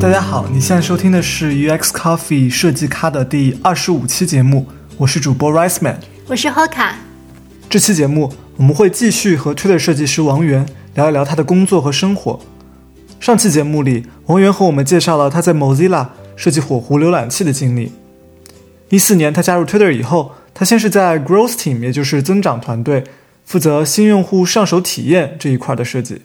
大家好，你现在收听的是 UX Coffee 设计咖的第二十五期节目，我是主播 Rice Man，我是 Hoka。这期节目我们会继续和 Twitter 设计师王源聊一聊他的工作和生活。上期节目里，王源和我们介绍了他在 Mozilla 设计火狐浏览器的经历。一四年他加入 Twitter 以后，他先是在 Growth Team，也就是增长团队，负责新用户上手体验这一块的设计。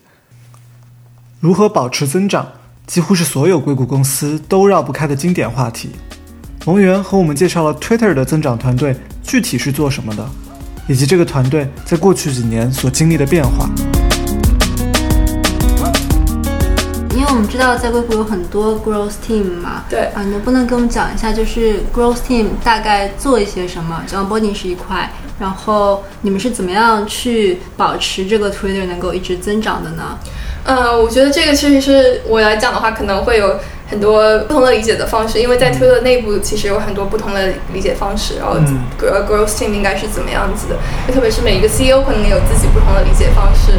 如何保持增长？几乎是所有硅谷公司都绕不开的经典话题。龙源和我们介绍了 Twitter 的增长团队具体是做什么的，以及这个团队在过去几年所经历的变化。因为我们知道在硅谷有很多 growth team 嘛，对啊，你能不能给我们讲一下，就是 growth team 大概做一些什么？像 boarding 是一块，然后你们是怎么样去保持这个 Twitter 能够一直增长的呢？呃，我觉得这个其实是我来讲的话，可能会有很多不同的理解的方式，因为在 Twitter 内部其实有很多不同的理解方式，然后 growth team 应该是怎么样子的，特别是每一个 CEO 可能有自己不同的理解方式。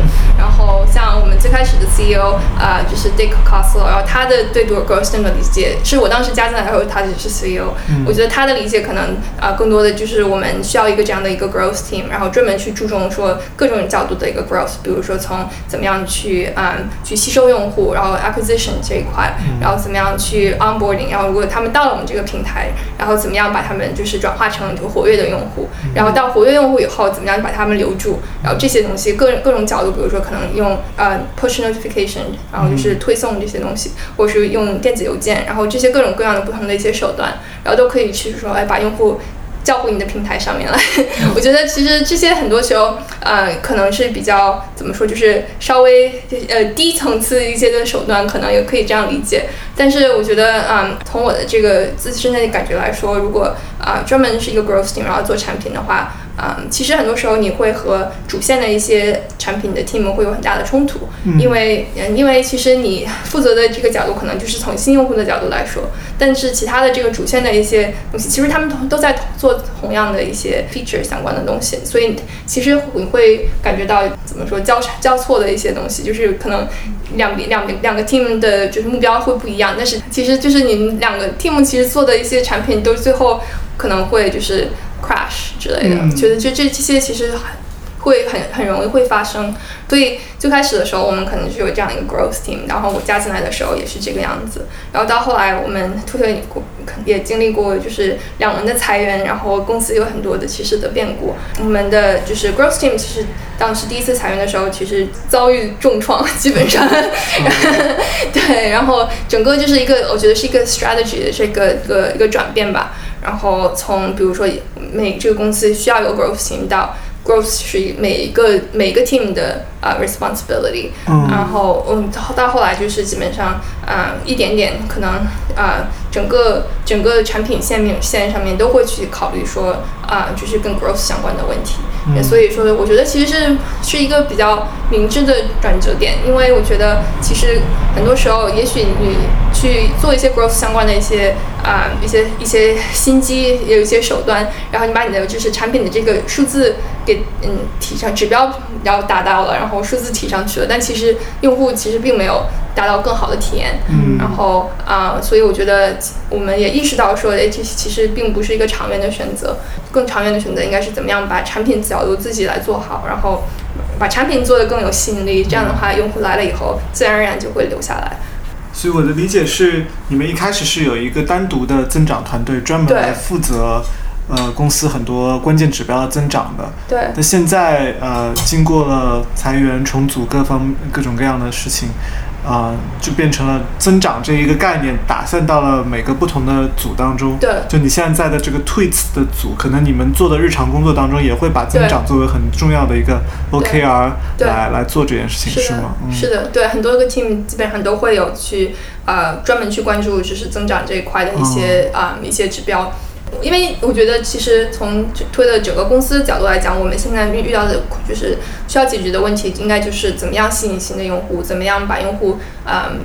然后像我们最开始的 CEO 啊、就是 Dick Costolo，然后他的对 growth team 的理解是我当时加进来的时候，他只是 CEO，、我觉得他的理解可能啊、更多的就是我们需要一个这样的一个 growth team，然后专门去注重说各种角度的一个 growth，比如说从怎么样去啊、去吸收用户，然后 acquisition 这一块，然后怎么样去 onboarding，然后如果他们到了我们这个平台，然后怎么样把他们就是转化成活跃的用户，然后到活跃用户以后，怎么样把他们留住，然后这些东西各各种角度，比如说可能用呃 push notification，然后就是推送这些东西，或者是用电子邮件，然后这些各种各样的不同的一些手段，然后都可以去说，哎，把用户。叫回你的平台上面来，我觉得其实这些很多时候，呃，可能是比较怎么说，就是稍微呃低层次一些的手段，可能也可以这样理解。但是我觉得，嗯，从我的这个自身的感觉来说，如果啊、专门是一个 growth team，然后做产品的话，嗯，其实很多时候你会和主线的一些产品的 team 会有很大的冲突，因为嗯，因为其实你负责的这个角度可能就是从新用户的角度来说，但是其他的这个主线的一些东西，其实他们都都在做同样的一些 feature 相关的东西，所以其实你会感觉到怎么说交叉交错的一些东西，就是可能两边两边两个 team 的就是目标会不一样，但是其实就是你们两个 team 其实做的一些产品都最后可能会就是 crash 之类的，嗯觉得这这这些其实会很很容易会发生。所以最开始的时候，我们可能是有这样一个 growth team，然后我加进来的时候也是这个样子。然后到后来，我们 Twitter 也也经历过就是两轮的裁员，然后公司有很多的其实的变故。我们的就是 growth team 其实当时第一次裁员的时候，其实遭遇重创，基本上。对，然后整个就是一个我觉得是一个 strategy 的这个一个一个转变吧。然后从比如说每这个公司需要有 growth team 到 growth 是每一个每一个 team 的呃 responsibility，、嗯。然后嗯到到后来就是基本上啊、呃一点点可能啊、呃整个整个产品线面线上面都会去考虑说啊、就是跟 growth 相关的问题，嗯。所以说我觉得其实是是一个比较明智的转折点，因为我觉得其实很多时候也许你去做一些 growth 相关的一些啊、一些一些心机，也有一些手段，然后你把你的就是产品的这个数字给嗯提上指标然后达到了，然后数字提上去了，但其实用户其实并没有达到更好的体验，嗯然后啊、所以我觉得我们也意识到说，哎，这其实并不是一个长远的选择，更长远的选择应该是怎么样把产品角度自己来做好，然后把产品做得更有吸引力，这样的话，用户来了以后，自然而然就会留下来。所以我的理解是，你们一开始是有一个单独的增长团队，专门来负责呃公司很多关键指标的增长的。对那现在呃，经过了裁员、重组各方各种各样的事情，啊、就变成了增长这一个概念打散到了每个不同的组当中。对就你现在在的这个 Tweets 的组，可能你们做的日常工作当中也会把增长作为很重要的一个 OKR 来来做这件事情，是的吗？嗯，是的，对，很多个 team 基本上都会有去呃专门去关注就是增长这一块的一些啊、一些指标。因为我觉得，其实从推的整个公司的角度来讲，我们现在遇遇到的就是需要解决的问题，应该就是怎么样吸引新的用户，怎么样把用户嗯。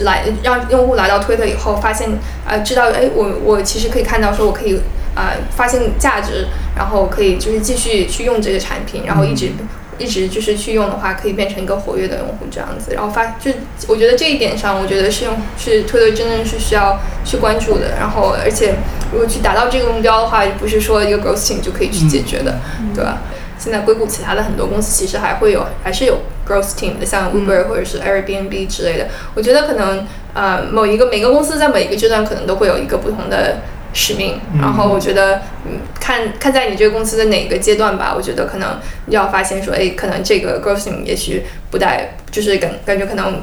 来让用户来到推特以后，发现呃知道哎我我其实可以看到说我可以呃发现价值，然后可以就是继续去用这个产品，然后一直一直就是去用的话，可以变成一个活跃的用户这样子。然后发就我觉得这一点上，我觉得是用是推特真正是需要去关注的。然后而且如果去达到这个目标的话，不是说一个 growth team 就可以去解决的，对吧？现在硅谷其他的很多公司其实还会有，还是有 growth team 的，像 Uber 或者是 Airbnb 之类的。我觉得可能呃某一个每个公司在每一个阶段可能都会有一个不同的使命。然后我觉得嗯看看在你这个公司的哪个阶段吧，我觉得可能要发现说，哎，可能这个 growth team 也许不带，就是感感觉可能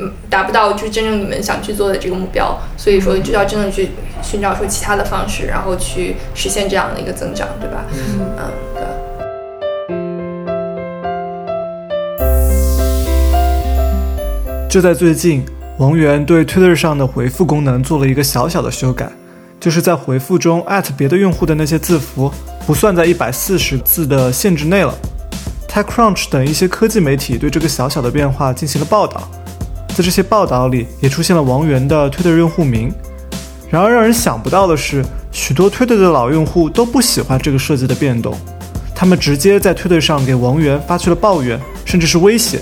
嗯达不到就真正你们想去做的这个目标，所以说就要真的去寻找出其他的方式，然后去实现这样的一个增长，对吧？嗯对。就在最近，王源对 Twitter 上的回复功能做了一个小小的修改，就是在回复中艾特别的用户的那些字符不算在一百四十字的限制内了。TechCrunch 等一些科技媒体对这个小小的变化进行了报道，在这些报道里也出现了王源的 Twitter 用户名。然而让人想不到的是，许多 Twitter 的老用户都不喜欢这个设计的变动，他们直接在 Twitter 上给王源发去了抱怨，甚至是威胁。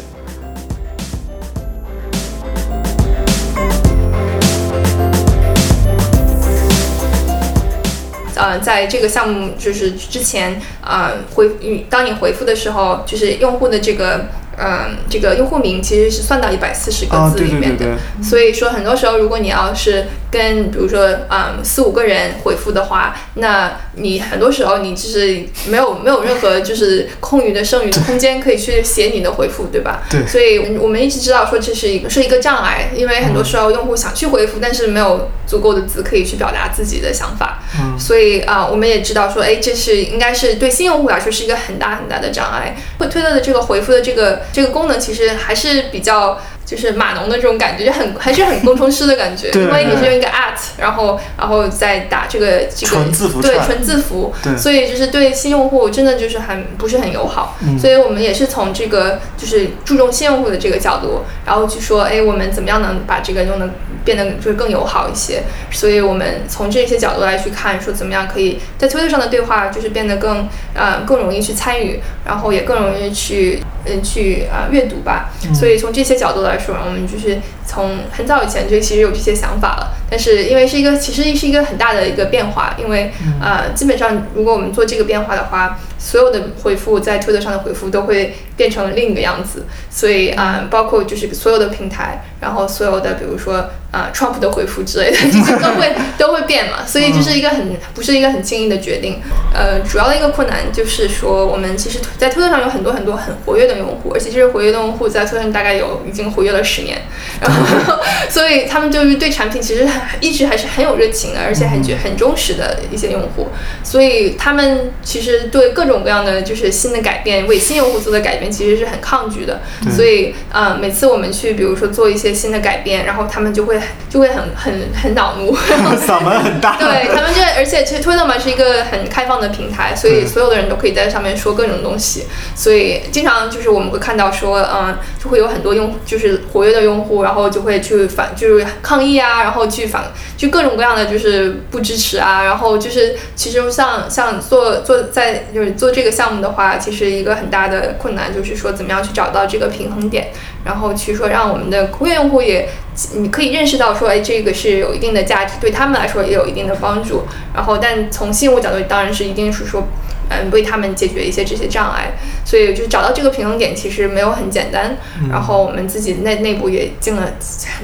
呃，在这个项目就是之前，啊，回当你回复的时候，就是用户的这个。嗯，这个用户名其实是算到一百四十个字里面的，所以说很多时候，如果你要是跟比如说嗯四五个人回复的话，那你很多时候你就是没有没有任何就是空余的剩余的空间可以去写你的回复，对吧？对。所以我们一直知道说这是一个是一个障碍，因为很多时候用户想去回复，但是没有足够的字可以去表达自己的想法。嗯。所以啊，我们也知道说，哎，这是应该是对新用户来说是一个很大很大的障碍。会推特的这个回复的这个。这个功能其实还是比较。就是码农的这种感觉，就很还是很工程师的感觉，因为你是用一个 at，然后然后再打这个这个对纯字符，所以就是对新用户真的就是很不是很友好。所以我们也是从这个就是注重新用户的这个角度，然后去说，哎，我们怎么样能把这个用的变得就是更友好一些？所以我们从这些角度来去看，说怎么样可以在推特上的对话就是变得更呃更容易去参与，然后也更容易去嗯去啊阅读吧。所以从这些角度来。说，我们就是从很早以前就其实有这些想法了，但是因为是一个其实是一个很大的一个变化，因为呃，基本上如果我们做这个变化的话，所有的回复在推特上的回复都会变成另一个样子，所以啊，包括就是所有的平台，然后所有的比如说。啊，Trump 的回复之类的，这些都会都会变嘛，所以这是一个很不是一个很轻易的决定。呃，主要的一个困难就是说，我们其实，在推特上有很多很多很活跃的用户，而且这些活跃的用户在推特上大概有已经活跃了十年，然后，所以他们就是对产品其实一直还是很有热情的，而且很觉很忠实的一些用户，所以他们其实对各种各样的就是新的改变，为新用户做的改变，其实是很抗拒的。所以啊，每次我们去比如说做一些新的改变，然后他们就会。就会很很很恼怒，嗓门很大。对他们这，而且其实 Twitter 嘛是一个很开放的平台，所以所有的人都可以在上面说各种东西。所以经常就是我们会看到说，嗯，就会有很多用就是活跃的用户，然后就会去反就是抗议啊，然后去反就各种各样的就是不支持啊，然后就是其实像像做做在就是做这个项目的话，其实一个很大的困难就是说怎么样去找到这个平衡点。然后去说，让我们的活跃用户也，你可以认识到说，哎，这个是有一定的价值，对他们来说也有一定的帮助。然后，但从信用角度，当然是一定是说。嗯，为他们解决一些这些障碍，所以就找到这个平衡点其实没有很简单。然后我们自己内内部也进了，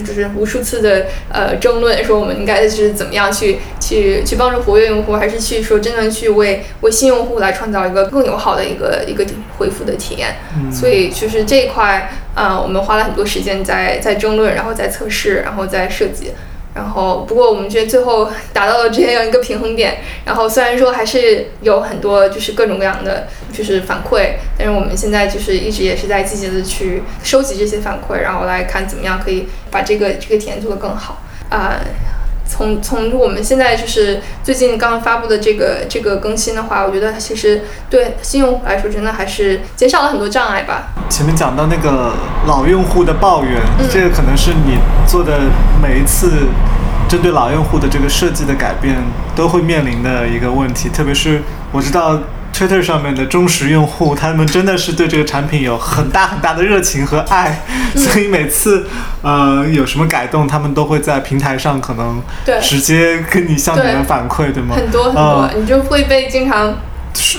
就是无数次的呃争论，说我们应该是怎么样去去去帮助活跃用户，还是去说真正去为为新用户来创造一个更友好的一个一个回复的体验。所以就是这一块啊，我们花了很多时间在在争论，然后在测试，然后在设计。然后，不过我们觉得最后达到了这样一个平衡点。然后虽然说还是有很多就是各种各样的就是反馈，但是我们现在就是一直也是在积极的去收集这些反馈，然后来看怎么样可以把这个这个体验做得更好啊。从从我们现在就是最近刚刚发布的这个这个更新的话，我觉得其实对新用户来说，真的还是减少了很多障碍吧。前面讲到那个老用户的抱怨，这个可能是你做的每一次针对老用户的这个设计的改变都会面临的一个问题。特别是我知道 Twitter 上面的忠实用户，他们真的是对这个产品有很大很大的热情和爱，所以每次呃有什么改动，他们都会在平台上可能对直接跟你向你们反馈，对吗？很多很多，呃你就会被经常。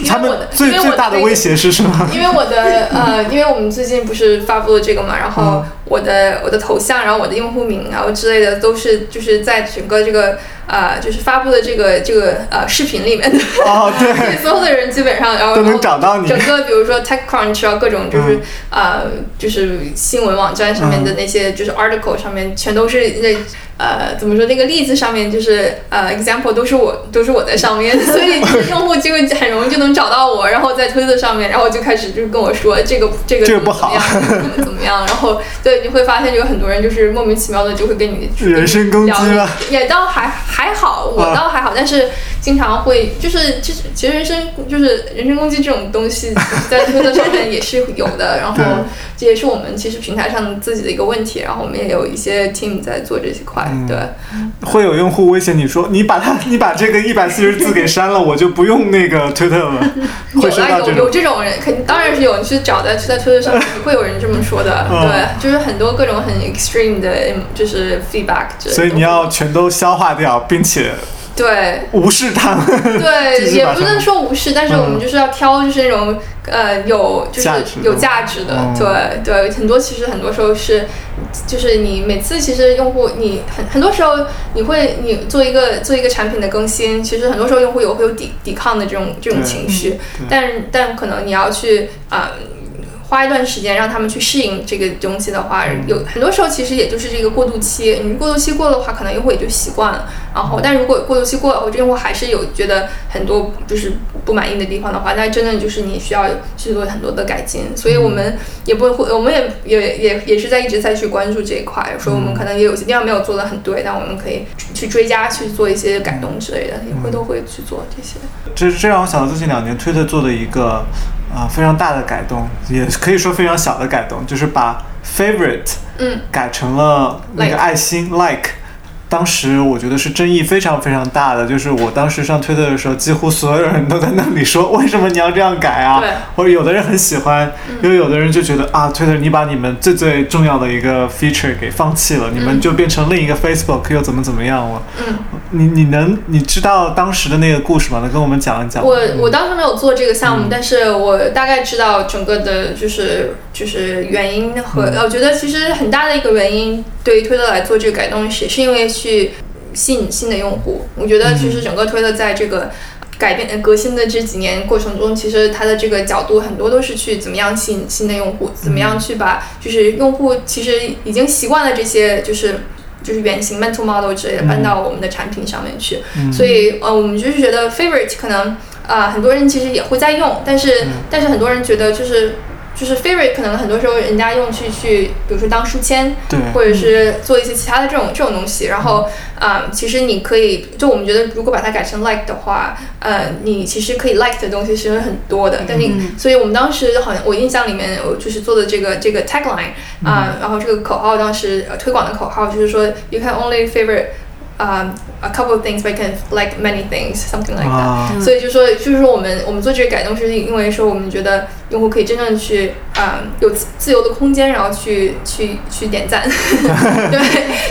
他们最最大的威胁是什么？因为我的呃，因为我们最近不是发布了这个嘛，然后嗯我的我的头像，然后我的用户名，然后之类的都是就是在整个这个呃，就是发布的这个这个呃视频里面的，对，所有的人基本上然后都能找到你整个比如说 TechCrunch 啊，各种就是、呃就是新闻网站上面的那些就是 article 上面全都是那。呃，怎么说？那个例子上面就是呃，example 都是我都是我在上面，所以就是用户就会很容易就能找到我，然后在推特上面，然后就开始就是跟我说这个这个这个不好怎么样，怎么怎么样，然后对你会发现有很多人就是莫名其妙的就会跟你人身攻击了？也倒还还好，我啊倒还好，但是经常会就是就是其实人身就是人身攻击这种东西，在推特上面也是有的，然后这也是我们其实平台上自己的一个问题，然后我们也有一些 team 在做这些块，嗯对。会有用户威胁你说，你把它，你把这个一百四十字给删了，我就不用那个推特了。会有啊，有这种。有这种人，肯定当然是有。你去找在在推特上面会有人这么说的，嗯 对，就是很多各种很 extreme 的，就是 feedback。所以你要全都消化掉，并且对无视他们。对，也不能说无视，但是我们嗯就是要挑，就是那种呃有就是有价值的，嗯对对，很多其实很多时候是，就是你每次其实用户你很很多时候你会你做一个做一个产品的更新，其实很多时候用户有会有抵抵抗的这种这种情绪，但但可能你要去啊。花一段时间让他们去适应这个东西的话，嗯有很多时候其实也就是这个过渡期。你过渡期过了的话，可能用户也就习惯了。然嗯后，但如果过渡期过了后，这用户还是有觉得很多就是不满意的地方的话，那真的就是你需要去做很多的改进。所以我们也不会，我们也也也也是在一直在去关注这一块，说我们可能也有些地方没有做的很对，但我们可以去追加去做一些改动之类的，也会都会去做这些。这这让我想到最近两年推特做的一个啊、非常大的改动，也可以说非常小的改动，就是把 favorite 嗯，改成了那个爱心 like。当时我觉得是争议非常非常大的，就是我当时上推特的时候，几乎所有人都在那里说，为什么你要这样改啊？或者有的人很喜欢，因为有的人就觉得啊，推特你把你们最最重要的一个 feature 给放弃了，你们就变成另一个 Facebook 又怎么怎么样了？嗯，你你能你知道当时的那个故事吗？能跟我们讲一讲？我我当时没有做这个项目，嗯但是我大概知道整个的就是就是原因和、我觉得其实很大的一个原因，对于推特来做这个改动也是因为去吸引新的用户。我觉得其实整个推特在这个。改变呃革新的这几年过程中，其实它的这个角度很多都是去怎么样吸引新的用户，怎么样去把就是用户其实已经习惯了这些就是就是原型 mental model 之类的搬到我们的产品上面去。嗯所以呃，我们就是觉得 favorite 可能啊、呃很多人其实也会在用，但是、嗯但是很多人觉得就是就是 favorite 可能很多时候人家用去去，比如说当书签，对或者是做一些其他的这种这种东西。然后啊、其实你可以，就我们觉得如果把它改成 like 的话，呃，你其实可以 like 的东西是很多的。但是，所以我们当时好像我印象里面，我就是做的这个这个 tagline 啊、然后这个口号当时呃推广的口号就是说 you can only favorite。Um, a couple of things, but you can like many things, something like that. 啊，所以就说，就是说我们我们做这个改动，是因为说我们觉得用户可以真正去啊、嗯有自自由的空间，然后去去去点赞，对，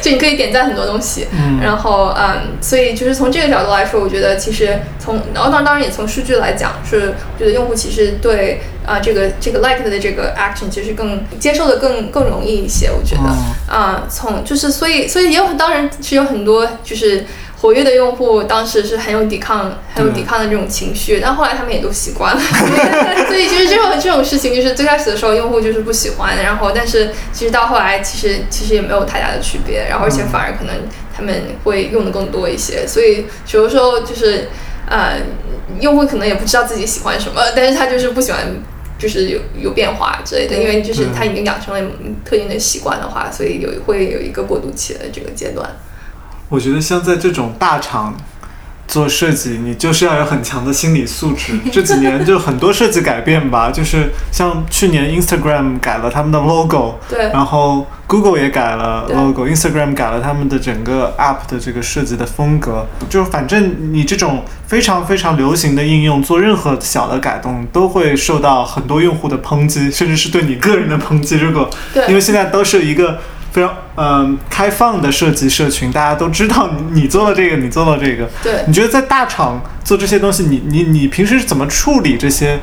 就你可以点赞很多东西，嗯。然后嗯，所以就是从这个角度来说，我觉得其实从然后当当然也从数据来讲，是我觉得用户其实对啊、这个这个 like 的这个 action 其实更接受的更更容易一些，我觉得。哦啊、从就是所以所以也有当然是有很多就是活跃的用户，当时是很有抵抗很有抵抗的这种情绪，但后来他们也都习惯了，所以其实这种这种事情就是最开始的时候用户就是不喜欢，然后但是其实到后来其实其实也没有太大的区别，然后而且反而可能他们会用的更多一些，所以有的时候就是呃用户可能也不知道自己喜欢什么，但是他就是不喜欢。就是有有变化之类的，因为就是他已经养成了特定的习惯的话，所以有会有一个过渡期的这个阶段。我觉得像在这种大厂做设计，你就是要有很强的心理素质。这几年就很多设计改变吧，就是像去年 Instagram 改了他们的 logo，对，然后 Google 也改了 logo，Instagram 改了他们的整个 app 的这个设计的风格。就是反正你这种非常非常流行的应用，做任何小的改动都会受到很多用户的抨击，甚至是对你个人的抨击。如果对因为现在都是一个非常嗯、开放的设计社群，大家都知道你你做了这个，你做了这个。对你觉得在大厂做这些东西，你你你平时是怎么处理这些？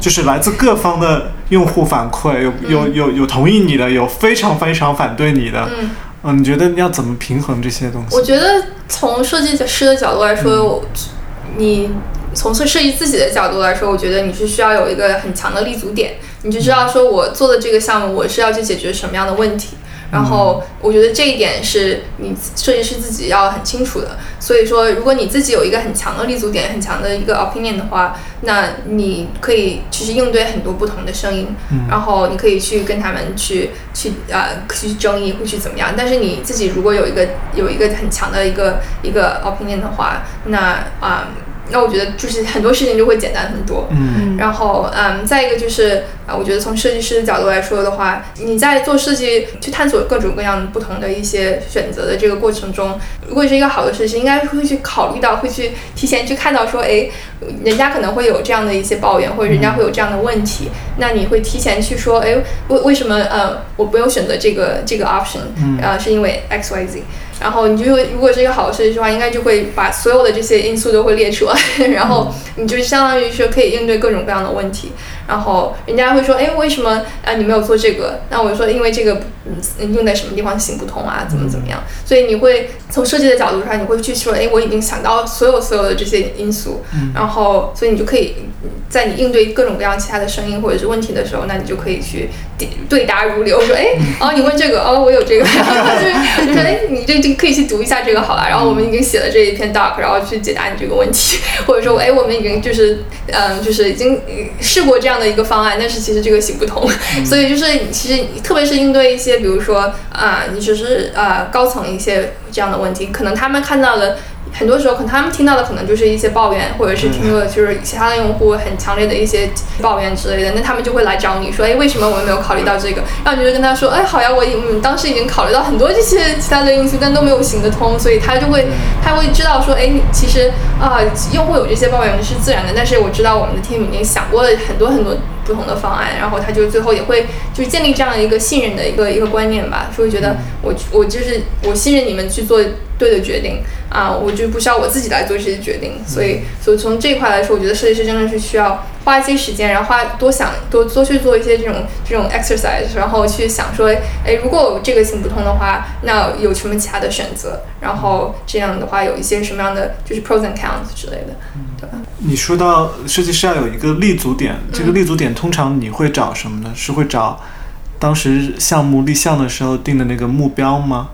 就是来自各方的用户反馈，有有有有同意你的，有非常非常反对你的。嗯。嗯，你觉得要怎么平衡这些东西？我觉得从设计师的角度来说，我你从设设计自己的角度来说，我觉得你是需要有一个很强的立足点，你就知道说我做的这个项目，我是要去解决什么样的问题。然后我觉得这一点是你设计师自己要很清楚的。所以说，如果你自己有一个很强的立足点、很强的一个 opinion 的话，那你可以其实应对很多不同的声音，然后你可以去跟他们去去呃去争议，会去怎么样。但是你自己如果有一个有一个很强的一个一个 opinion 的话，那啊、那我觉得就是很多事情就会简单很多。嗯然后，嗯，再一个就是啊，我觉得从设计师的角度来说的话，你在做设计去探索各种各样不同的一些选择的这个过程中，如果是一个好的设计师，应该会去考虑到，会去提前去看到说，哎，人家可能会有这样的一些抱怨，或者人家会有这样的问题，那你会提前去说，哎，为为什么呃我没有选择这个这个 option，呃，是因为 X Y Z。然后你就会，如果是一个好的设计师的话，应该就会把所有的这些因素都会列出来，然后你就相当于是可以应对各种各样的问题。然后人家会说，哎，为什么啊你没有做这个？那我就说，因为这个嗯用在什么地方行不通啊，怎么怎么样？所以你会从设计的角度上，你会去说，哎，我已经想到所有所有的这些因素，然后所以你就可以在你应对各种各样其他的声音或者是问题的时候，那你就可以去对对答如流，说，哎，哦你问这个，哦我有这个，就是就说，哎你这这可以去读一下这个好了。然后我们已经写了这一篇 doc，然后去解答你这个问题，或者说，哎我们已经就是嗯就是已经呃试过这样的一个方案，但是其实这个行不通，所以就是其实特别是应对一些比如说啊、你只是啊、高层一些这样的问题，可能他们看到的。很多时候，可能他们听到的可能就是一些抱怨，或者是听到的就是其他的用户很强烈的一些抱怨之类的，那他们就会来找你说，哎，为什么我们没有考虑到这个？然后你就跟他说，哎，好呀，我已嗯当时已经考虑到很多这些其他的因素，但都没有行得通，所以他就会他会知道说，哎，其实啊、用户有这些抱怨是自然的，但是我知道我们的 team 已经想过了很多很多不同的方案，然后他就最后也会就是建立这样一个信任的一个一个观念吧，说觉得我我就是我信任你们去做对的决定啊，我就不需要我自己来做这些决定，所以所以从这一块来说，我觉得设计师真的是需要花一些时间，然后花多想多多去做一些这种这种 exercise，然后去想说，哎，如果我这个行不通的话，那有什么其他的选择？然后这样的话有一些什么样的就是 pros and cons 之类的，对吧？你说到设计师要有一个立足点，这个立足点通常你会找什么呢？是会找当时项目立项的时候定的那个目标吗？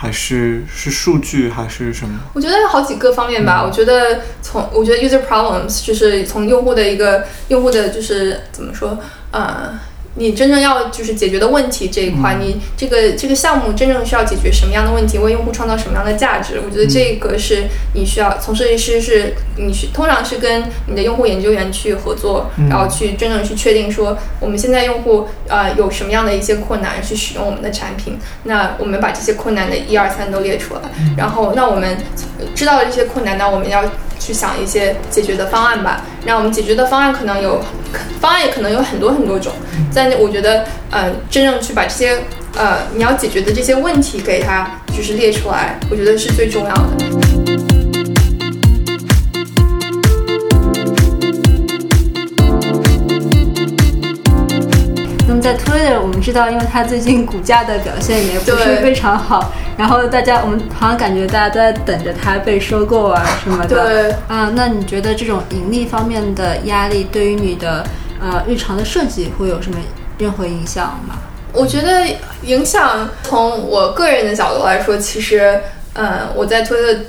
还是是数据还是什么？我觉得有好几个方面吧。我觉得从我觉得 user problems 就是从用户的一个用户的就是怎么说呃。你真正要就是解决的问题这一块，你这个这个项目真正需要解决什么样的问题，为用户创造什么样的价值？我觉得这个是你需要从设计师是你是通常是跟你的用户研究员去合作，然后去真正去确定说我们现在用户呃有什么样的一些困难去使用我们的产品，那我们把这些困难的一二三都列出来，然后那我们知道了这些困难，那我们要去想一些解决的方案吧。那我们解决的方案可能有方案也可能有很多很多种，但我觉得呃真正去把这些呃你要解决的这些问题给它就是列出来，我觉得是最重要的。在 Twitter，我们知道，因为它最近股价的表现也不是非常好，然后大家我们好像感觉大家都在等着它被收购啊什么的。对啊，那你觉得这种盈利方面的压力对于你的呃日常的设计会有什么任何影响吗？我觉得影响从我个人的角度来说，其实，嗯，我在推特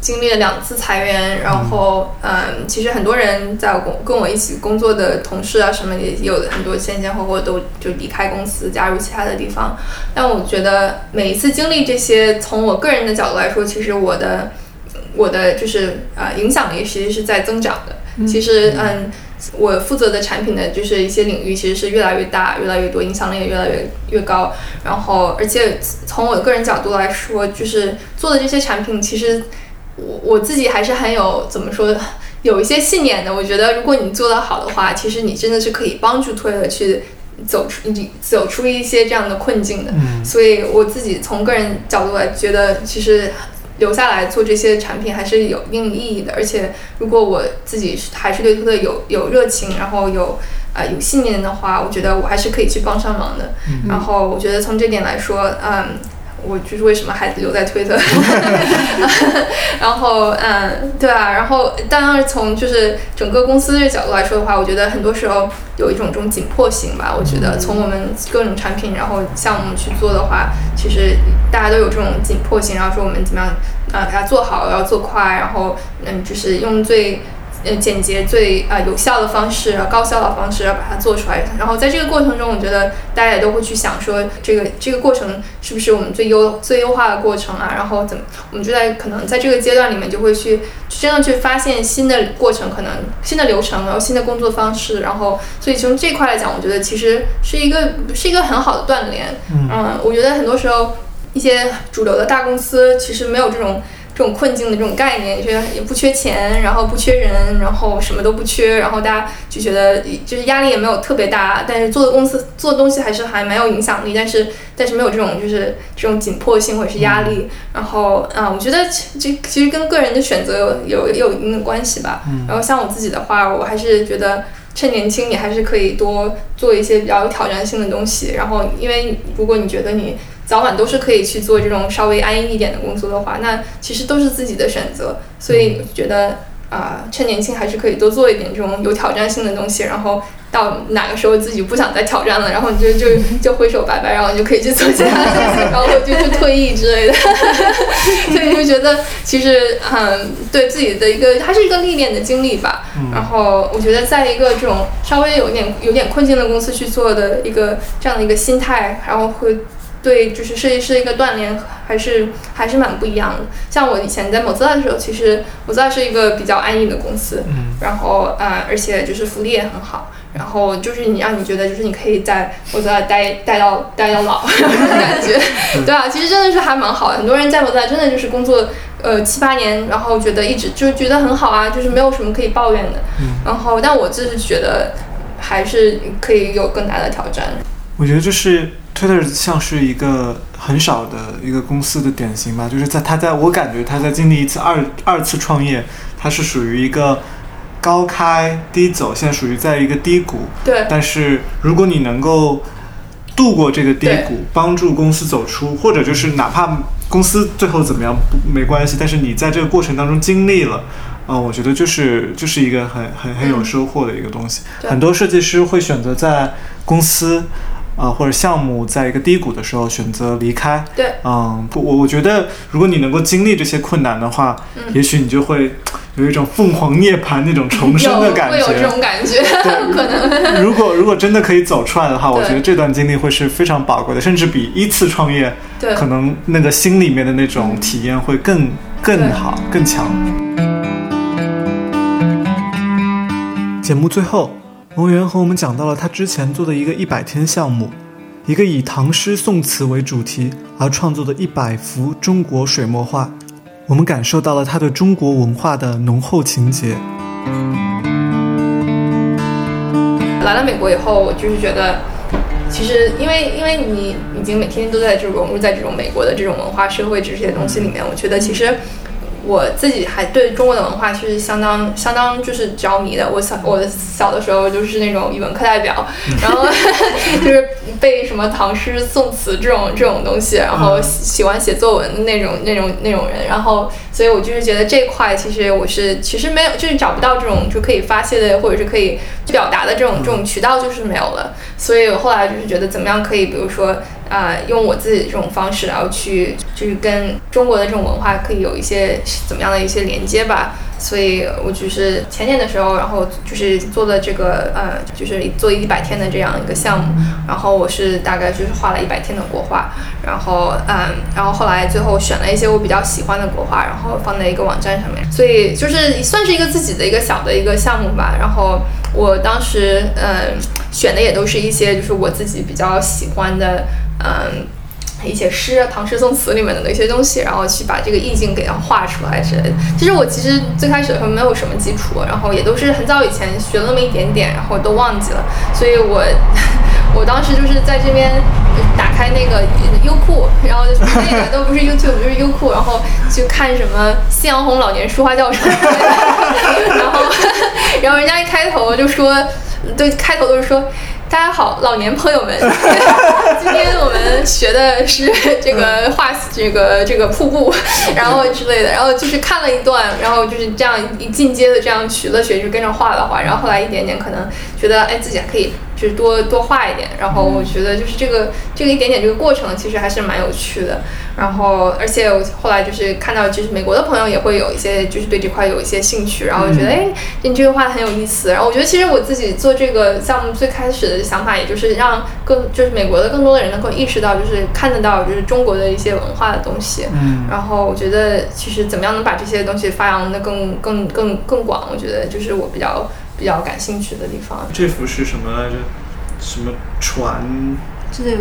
经历了两次裁员，然后，嗯，其实很多人在我跟跟我一起工作的同事啊什么也有很多前前后后都就离开公司，加入其他的地方。但我觉得每一次经历这些，从我个人的角度来说，其实我的我的就是呃影响力其实是在增长的。其实嗯，我负责的产品的就是一些领域其实是越来越大，越来越多，影响力也越来越越高。然后而且从我个人角度来说，就是做的这些产品，其实我我自己还是很有怎么说，有一些信念的。我觉得如果你做得好的话，其实你真的是可以帮助推特去。走出你走出一些这样的困境的，所以我自己从个人角度来觉得，其实留下来做这些产品还是有一定意义的。而且，如果我自己还是对推特有有热情，然后有呃有信念的话，我觉得我还是可以去帮上忙的。然后，我觉得从这点来说，嗯。我就是为什么还留在推特，然后嗯，对啊，然后当然从就是整个公司的角度来说的话，我觉得很多时候有一种这种紧迫性吧。我觉得从我们各种产品然后项目去做的话，其实大家都有这种紧迫性，然后说我们怎么样啊，把它做好，要做快，然后嗯，就是用最。呃，简洁最啊有效的方式，高效的方式要把它做出来。然后在这个过程中，我觉得大家也都会去想说，这个这个过程是不是我们最优最优化的过程啊？然后怎么，我们就在可能在这个阶段里面就会去真的去发现新的过程，可能新的流程，然后新的工作方式。然后，所以从这块来讲，我觉得其实是一个是一个很好的锻炼。嗯，我觉得很多时候一些主流的大公司其实没有这种。这种困境的这种概念，觉得也不缺钱，然后不缺人，然后什么都不缺，然后大家就觉得就是压力也没有特别大，但是做的公司做的东西还是还蛮有影响力，但是但是没有这种就是这种紧迫性或者是压力。然后啊，我觉得这其实跟个人的选择有有有一定的关系吧。然后像我自己的话，我还是觉得趁年轻，你还是可以多做一些比较有挑战性的东西。然后因为如果你觉得你早晚都是可以去做这种稍微安逸一点的工作的话，那其实都是自己的选择。所以觉得啊，趁年轻还是可以多做一点这种有挑战性的东西。然后到哪个时候自己不想再挑战了，然后你就就就挥手拜拜，然后你就可以去做其他事情，然后就去退役之类的。所以就觉得其实嗯，对自己的一个，它是一个历练的经历吧。然后我觉得在一个这种稍微有点有点困境的公司去做的一个这样的一个心态，然后会。对，就是设计师的一个锻炼，还是还是蛮不一样的。像我以前在 Mozilla 的时候，其实 Mozilla 是一个比较安逸的公司，嗯，然后啊，而且就是福利也很好，然后就是你让你觉得就是你可以在 Mozilla 待待到待到老那种 感觉，对啊，其实真的是还蛮好的。很多人在 Mozilla 真的就是工作呃七八年，然后觉得一直就觉得很好啊，就是没有什么可以抱怨的。然后，但我就是觉得还是可以有更大的挑战。我觉得就是。Twitter 像是一个很少的一个公司的典型吧，就是在他在我感觉他在经历一次二二次创业，它是属于一个高开低走，现在属于在一个低谷。对。但是如果你能够度过这个低谷，帮助公司走出，或者就是哪怕公司最后怎么样不没关系，但是你在这个过程当中经历了，嗯，我觉得就是就是一个很很很有收获的一个东西。很多设计师会选择在公司。啊，或者项目在一个低谷的时候选择离开，对，嗯，不，我我觉得如果你能够经历这些困难的话，嗯，也许你就会有一种凤凰涅槃那种 重生的感觉，会有这种感觉，对，可能。如果如果真的可以走出来的话，我觉得这段经历会是非常宝贵的，甚至比一次创业，对，可能那个心里面的那种体验会更更好、更强。节目最后。王源和我们讲到了他之前做的一个一百天项目，一个以唐诗宋词为主题而创作的一百幅中国水墨画。我们感受到了他对中国文化的浓厚情结。来了美国以后，我就是觉得，其实因为因为你已经每天都在就融入在这种美国的这种文化社会这些东西里面，我觉得其实。我自己还对中国的文化其实相当相当就是着迷的。我小我小的时候就是那种语文课代表，然后 就是背什么唐诗宋词这种这种东西，然后喜欢写作文的那种那种那种人。然后，所以我就是觉得这块其实我是其实没有，就是找不到这种就可以发泄的或者是可以表达的这种这种渠道就是没有了。所以我后来就是觉得怎么样可以，比如说。啊，用我自己这种方式，然后去就是跟中国的这种文化可以有一些怎么样的一些连接吧。所以我就是前年的时候，然后就是做的这个呃，就是做一百天的这样一个项目，然后我是大概就是画了一百天的国画，然后嗯，然后后来最后选了一些我比较喜欢的国画，然后放在一个网站上面，所以就是算是一个自己的一个小的一个项目吧。然后我当时嗯选的也都是一些就是我自己比较喜欢的嗯。一些诗、唐诗宋词里面的那些东西，然后去把这个意境给它画出来之类的。其实我其实最开始的时候没有什么基础，然后也都是很早以前学了那么一点点，然后都忘记了。所以我 我当时就是在这边打开那个优酷，然后就是那个都不是 YouTube，就是优酷，然后去看什么夕阳红老年书画教程，然后 然后人家一开头就说，对，开头都是说。大家好，老年朋友们，今天我们学的是这个画，这个这个瀑布，然后之类的，然后就是看了一段，然后就是这样一进阶的这样学了学，就跟着画了画，然后后来一点点可能觉得，哎，自己还可以。就是多多画一点，然后我觉得就是这个这个一点点这个过程其实还是蛮有趣的。然后而且我后来就是看到，就是美国的朋友也会有一些就是对这块有一些兴趣，然后觉得哎，你这个画很有意思。然后我觉得其实我自己做这个项目最开始的想法，也就是让更就是美国的更多的人能够意识到，就是看得到就是中国的一些文化的东西。嗯。然后我觉得其实怎么样能把这些东西发扬的更更更更广，我觉得就是我比较。比较感兴趣的地方。这幅是什么来着？什么船？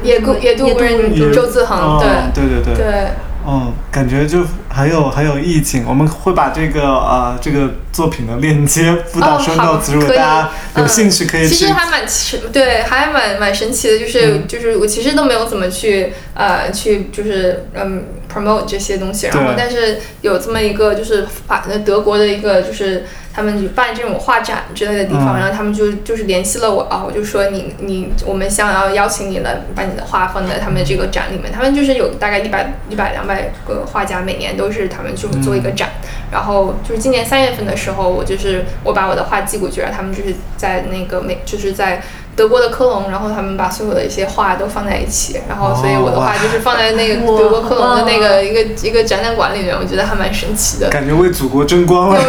野渡野渡无人周自恒。对对对对。对。嗯，感觉就很有很有意境。我们会把这个呃这个作品的链接附到生豆子，如果大家有兴趣可以。其实还蛮奇，对，还蛮蛮神奇的，就是就是我其实都没有怎么去呃去就是嗯 promote 这些东西，然后但是有这么一个就是法德国的一个就是。他们办这种画展之类的地方，然后他们就就是联系了我啊，我就说你你我们想要邀请你来把你的画放在他们这个展里面。他们就是有大概一百一百两百个画家，每年都是他们就做一个展。然后就是今年三月份的时候，我就是我把我的画寄过去，然后他们就是在那个美就是在。德国的科隆，然后他们把所有的一些画都放在一起，然后所以我的画就是放在那个德国科隆的那个一个一个展览馆里面，我觉得还蛮神奇的。感觉为祖国争光了。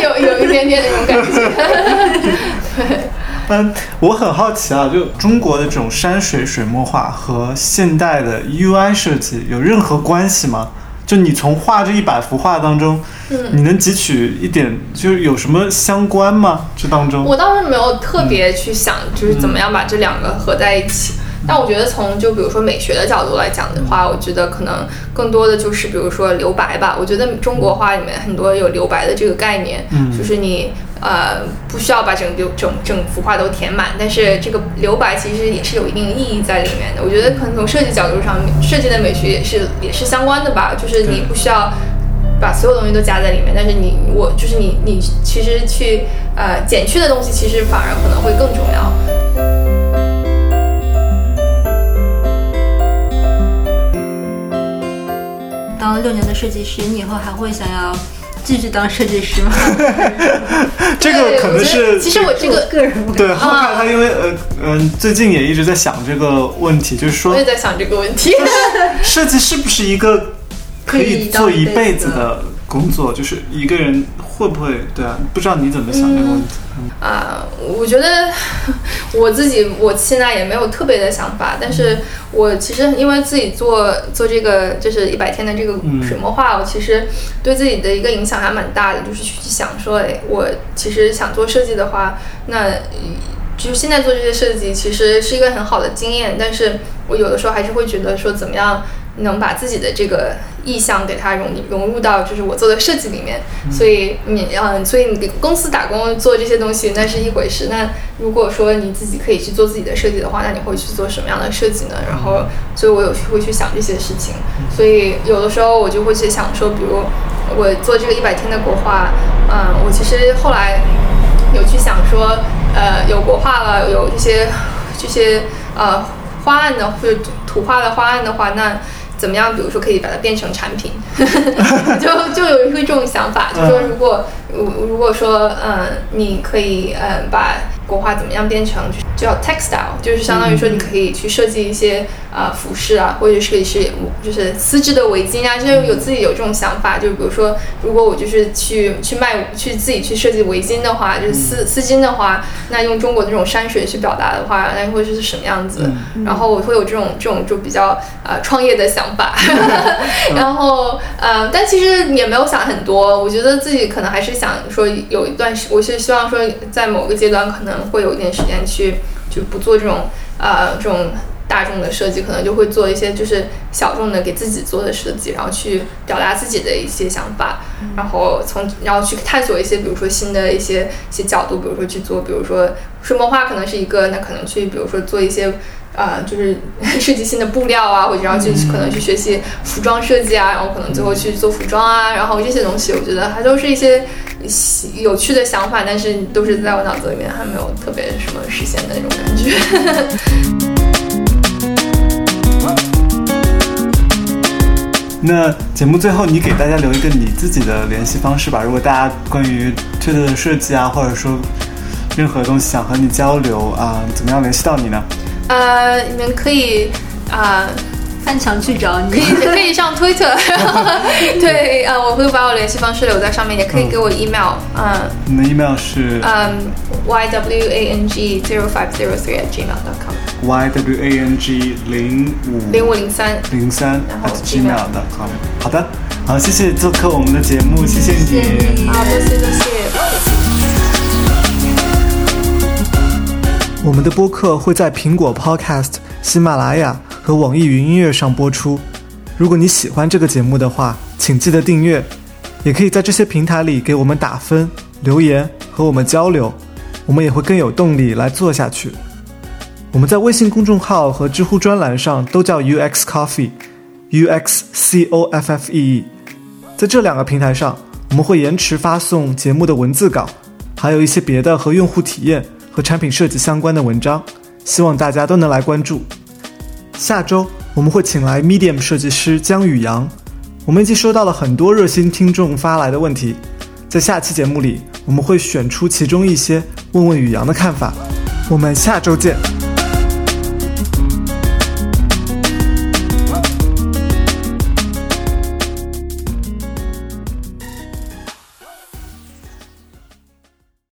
有有一点点那种感觉。对。嗯，我很好奇啊，就中国的这种山水水墨画和现代的 UI 设计有任何关系吗？就你从画这一百幅画当中，你能汲取一点，就是有什么相关吗？这当中，我倒是没有特别去想，就是怎么样把这两个合在一起。但我觉得从就比如说美学的角度来讲的话，我觉得可能更多的就是比如说留白吧。我觉得中国画里面很多有留白的这个概念，就是你。呃，不需要把整个整整幅画都填满，但是这个留白其实也是有一定意义在里面的。我觉得可能从设计角度上，设计的美学也是也是相关的吧。就是你不需要把所有东西都加在里面，但是你我就是你你其实去呃减去的东西，其实反而可能会更重要。当了六年的设计师，你以后还会想要？继续当设计师吗？这个可能是，其实我这个个人对后看他，因为呃嗯，最近也一直在想这个问题，就是说我也在想这个问题，设计是不是一个可以做一辈子的工作？就是一个人会不会对啊？不知道你怎么想这个问题。啊，我觉得我自己我现在也没有特别的想法，但是我其实因为自己做做这个就是一百天的这个水墨画，我其实对自己的一个影响还蛮大的，就是去想说，哎，我其实想做设计的话，那就是现在做这些设计其实是一个很好的经验，但是我有的时候还是会觉得说，怎么样能把自己的这个。意向给它融融入到就是我做的设计里面，所以你嗯，所以你给公司打工做这些东西那是一回事。那如果说你自己可以去做自己的设计的话，那你会去做什么样的设计呢？然后，所以我有会去想这些事情。所以有的时候我就会去想说，比如我做这个一百天的国画，嗯，我其实后来有去想说，呃，有国画了，有这些这些呃花案的或者图画的花案的话，那。怎么样？比如说，可以把它变成产品，就就有一个这种想法，就说如果如如果说，嗯，你可以，嗯，把国画怎么样变成叫 textile，就是相当于说你可以去设计一些啊服饰啊，或者是是就是丝质的围巾啊，就是有自己有这种想法。就比如说，如果我就是去去卖去自己去设计围巾的话，就是丝丝巾的话，那用中国的这种山水去表达的话，那会是什么样子？然后我会有这种这种就比较呃创业的想法。然后呃，但其实也没有想很多，我觉得自己可能还是想说有一段时，我是希望说在某个阶段可能会有一点时间去就不做这种呃这种大众的设计，可能就会做一些就是小众的给自己做的设计，然后去表达自己的一些想法，然后从然后去探索一些比如说新的一些一些角度，比如说去做，比如说水墨画可能是一个，那可能去比如说做一些。啊，就是设计新的布料啊，或者然后去可能去学习服装设计啊，然后可能最后去做服装啊，然后这些东西，我觉得还都是一些有趣的想法，但是都是在我脑子里面还没有特别什么实现的那种感觉。那节目最后，你给大家留一个你自己的联系方式吧。如果大家关于推特的设计啊，或者说任何东西想和你交流啊，怎么样联系到你呢？呃，你们可以啊，翻墙去找你，可以上 Twitter，对啊，我会把我联系方式留在上面，也可以给我 email，嗯，你的 email 是嗯 y w a n g zero five zero three at gmail dot com，y w a n g 零五零五零三零三 at gmail dot com，好的，好，谢谢做客我们的节目，谢谢你，好，多谢多谢。我们的播客会在苹果 Podcast、喜马拉雅和网易云音乐上播出。如果你喜欢这个节目的话，请记得订阅，也可以在这些平台里给我们打分、留言和我们交流，我们也会更有动力来做下去。我们在微信公众号和知乎专栏上都叫 UX Coffee，U X C O F F E E。在这两个平台上，我们会延迟发送节目的文字稿，还有一些别的和用户体验。和产品设计相关的文章，希望大家都能来关注。下周我们会请来 Medium 设计师姜宇阳，我们已经收到了很多热心听众发来的问题，在下期节目里我们会选出其中一些问问宇阳的看法。我们下周见。